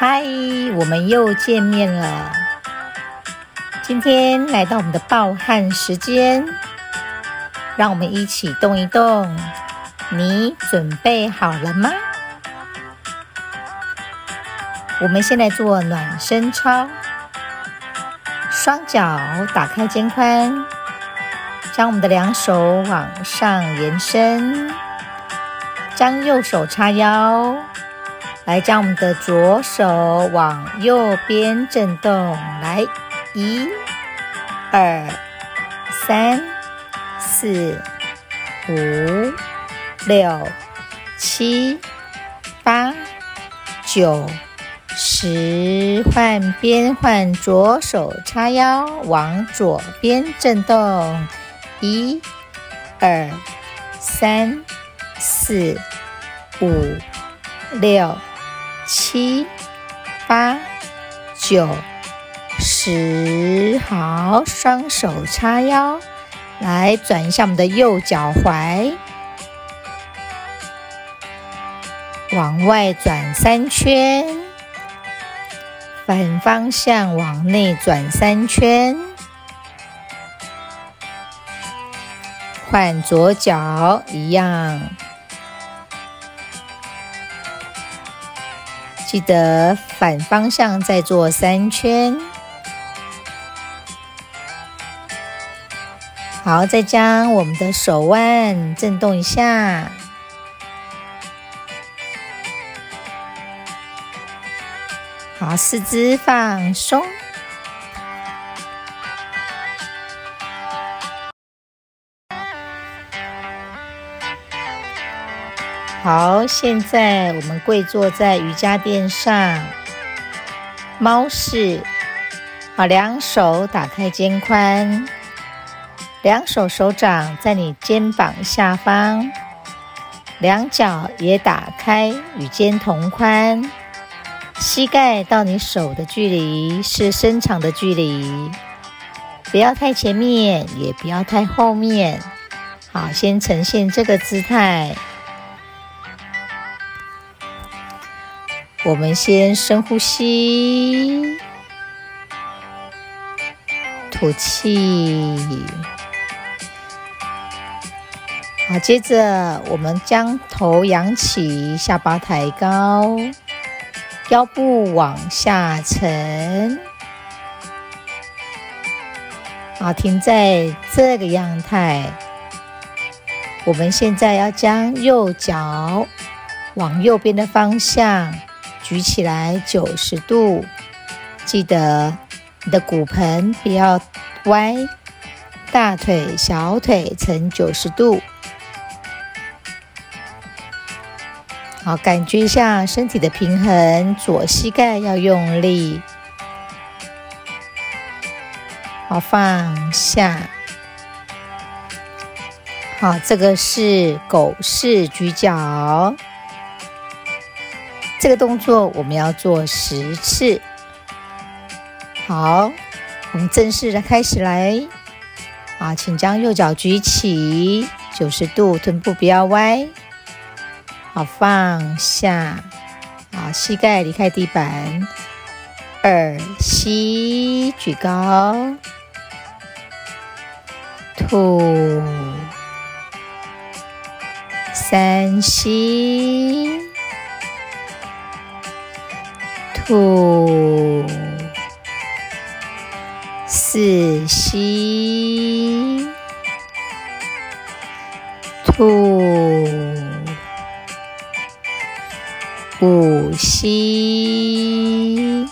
嗨，我们又见面了。今天来到我们的暴汗时间，让我们一起动一动。你准备好了吗？我们先来做暖身操，双脚打开肩宽，将我们的两手往上延伸，将右手叉腰。来，将我们的左手往右边震动，来，一、二、三、四、五、六、七、八、九、十，换边，换左手叉腰，往左边震动，一、二、三、四、五、六。七、八、九、十，好，双手叉腰，来转一下我们的右脚踝，往外转三圈，反方向往内转三圈，换左脚一样。记得反方向再做三圈，好，再将我们的手腕震动一下，好，四肢放松。好，现在我们跪坐在瑜伽垫上，猫式。好，两手打开肩宽，两手手掌在你肩膀下方，两脚也打开，与肩同宽，膝盖到你手的距离是伸长的距离，不要太前面，也不要太后面。好，先呈现这个姿态。我们先深呼吸，吐气。好，接着我们将头仰起，下巴抬高，腰部往下沉。好，停在这个样态。我们现在要将右脚往右边的方向。举起来九十度，记得你的骨盆不要歪，大腿、小腿呈九十度。好，感觉一下身体的平衡，左膝盖要用力。好，放下。好，这个是狗式举脚。这个动作我们要做十次。好，我们正式的开始来。啊，请将右脚举起九十度，臀部不要歪。好，放下。好，膝盖离开地板。二吸，举高。吐。三吸。吐，四吸，吐，五吸，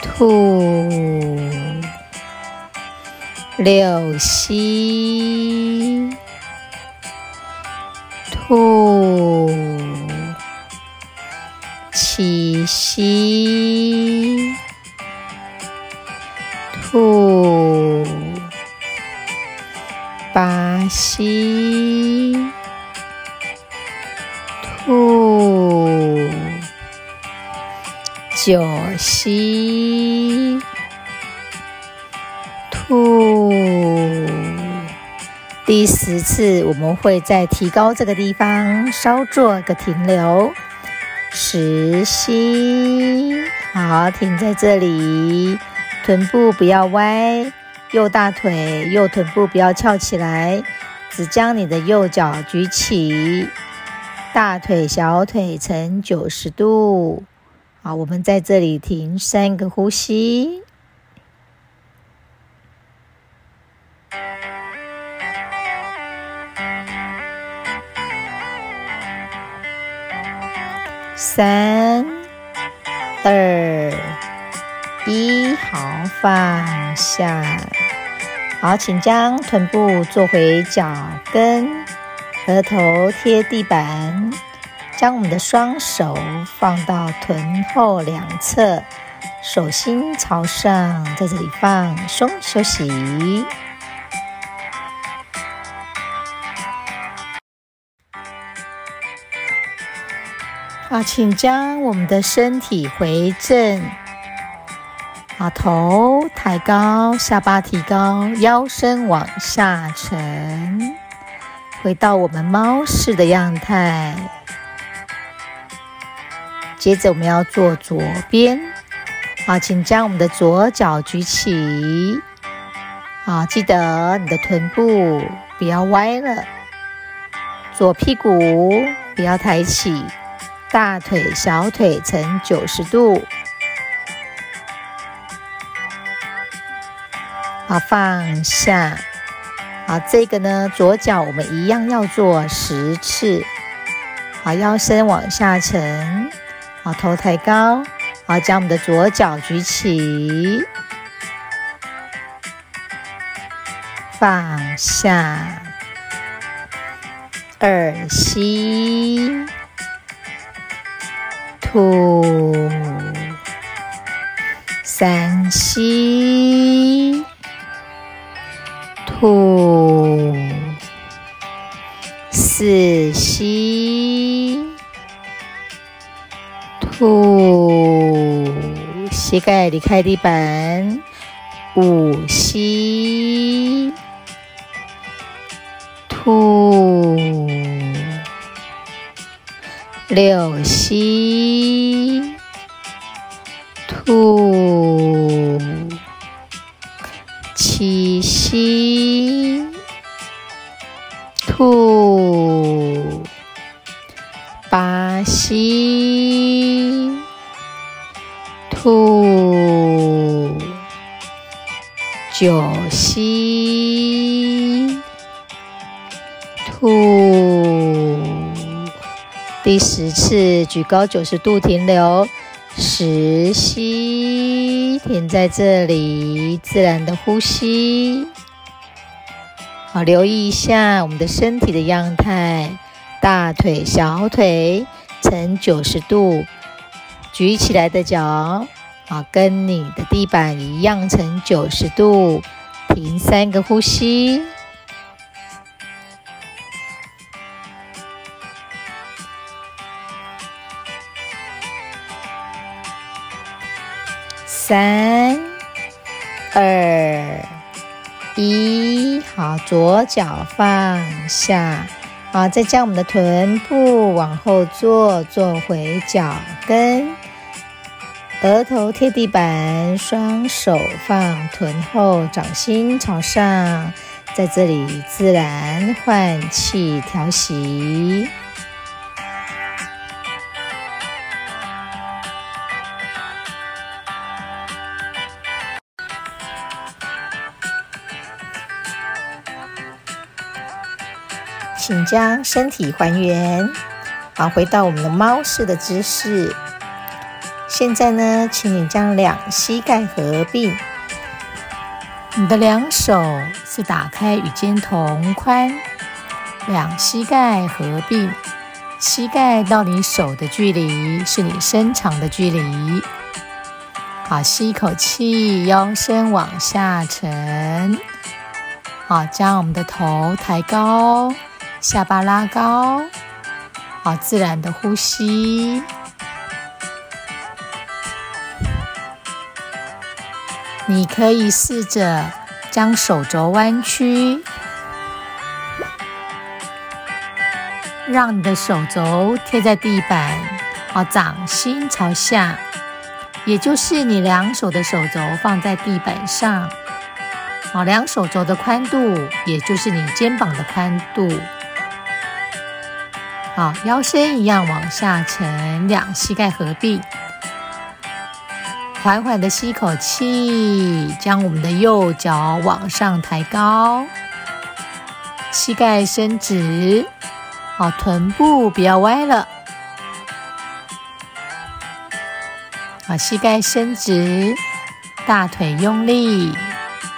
吐，六吸，吸，吐，八吸，吐，九吸，吐。第十次，我们会在提高这个地方稍做个停留。实吸，好，停在这里，臀部不要歪，右大腿、右臀部不要翘起来，只将你的右脚举起，大腿、小腿呈九十度。好，我们在这里停三个呼吸。三、二、一，好，放下。好，请将臀部坐回脚跟，额头贴地板，将我们的双手放到臀后两侧，手心朝上，在这里放松休息。啊，请将我们的身体回正，把头抬高，下巴提高，腰身往下沉，回到我们猫式的样态。接着我们要做左边，啊，请将我们的左脚举起，啊，记得你的臀部不要歪了，左屁股不要抬起。大腿、小腿呈九十度，好放下。好，这个呢，左脚我们一样要做十次。好，腰身往下沉，好，头抬高，好，将我们的左脚举起，放下，二吸。吐，三吸，吐，四吸，吐，膝盖离开地板，五吸，吐。六吸，吐；七吸，吐；八吸，吐；九吸，第十次举高九十度停留，十吸，停在这里，自然的呼吸。好，留意一下我们的身体的样态，大腿、小腿呈九十度，举起来的脚啊，跟你的地板一样呈九十度，停三个呼吸。三、二、一，好，左脚放下，好，再将我们的臀部往后坐，坐回脚跟，额头贴地板，双手放臀后，掌心朝上，在这里自然换气调息。请将身体还原，好，回到我们的猫式的姿势。现在呢，请你将两膝盖合并，你的两手是打开与肩同宽，两膝盖合并，膝盖到你手的距离是你伸长的距离。好，吸一口气，腰身往下沉，好，将我们的头抬高。下巴拉高，好，自然的呼吸。你可以试着将手肘弯曲，让你的手肘贴在地板，好，掌心朝下，也就是你两手的手肘放在地板上。好，两手肘的宽度，也就是你肩膀的宽度。好，腰身一样往下沉，两膝盖合并，缓缓的吸口气，将我们的右脚往上抬高，膝盖伸直，好，臀部不要歪了。把膝盖伸直，大腿用力，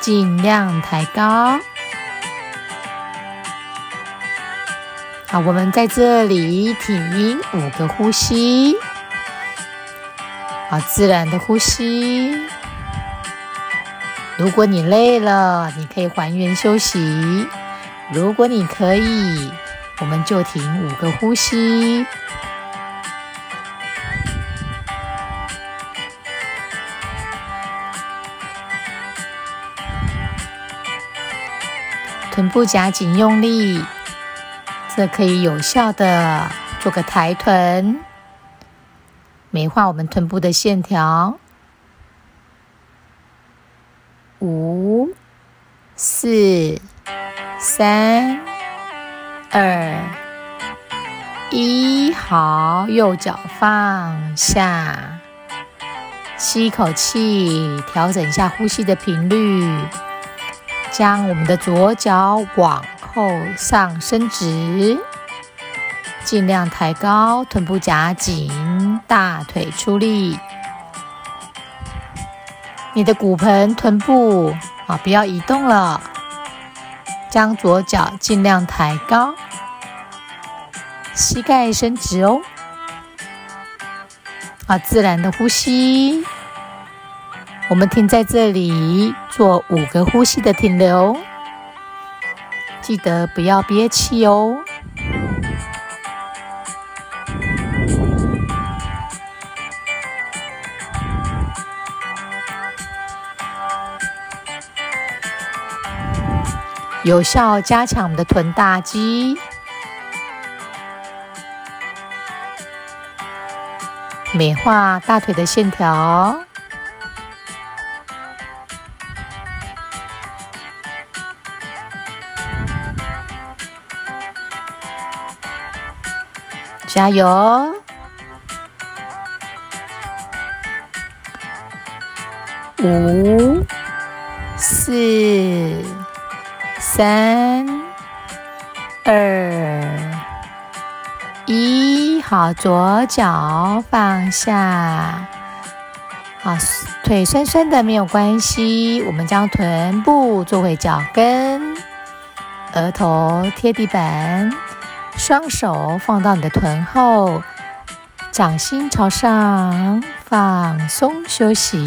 尽量抬高。好，我们在这里停五个呼吸，好，自然的呼吸。如果你累了，你可以还原休息；如果你可以，我们就停五个呼吸。臀部夹紧用力，这可以有效的做个抬臀，美化我们臀部的线条。五、四、三、二、一，好，右脚放下，吸一口气，调整一下呼吸的频率。将我们的左脚往后上伸直，尽量抬高，臀部夹紧，大腿出力。你的骨盆、臀部啊，不要移动了。将左脚尽量抬高，膝盖伸直哦。啊，自然的呼吸。我们停在这里，做五个呼吸的停留，记得不要憋气哦。有效加强我们的臀大肌，美化大腿的线条。加油！五、四、三、二、一，好，左脚放下。好，腿酸酸的没有关系，我们将臀部坐回脚跟，额头贴地板。双手放到你的臀后，掌心朝上，放松休息。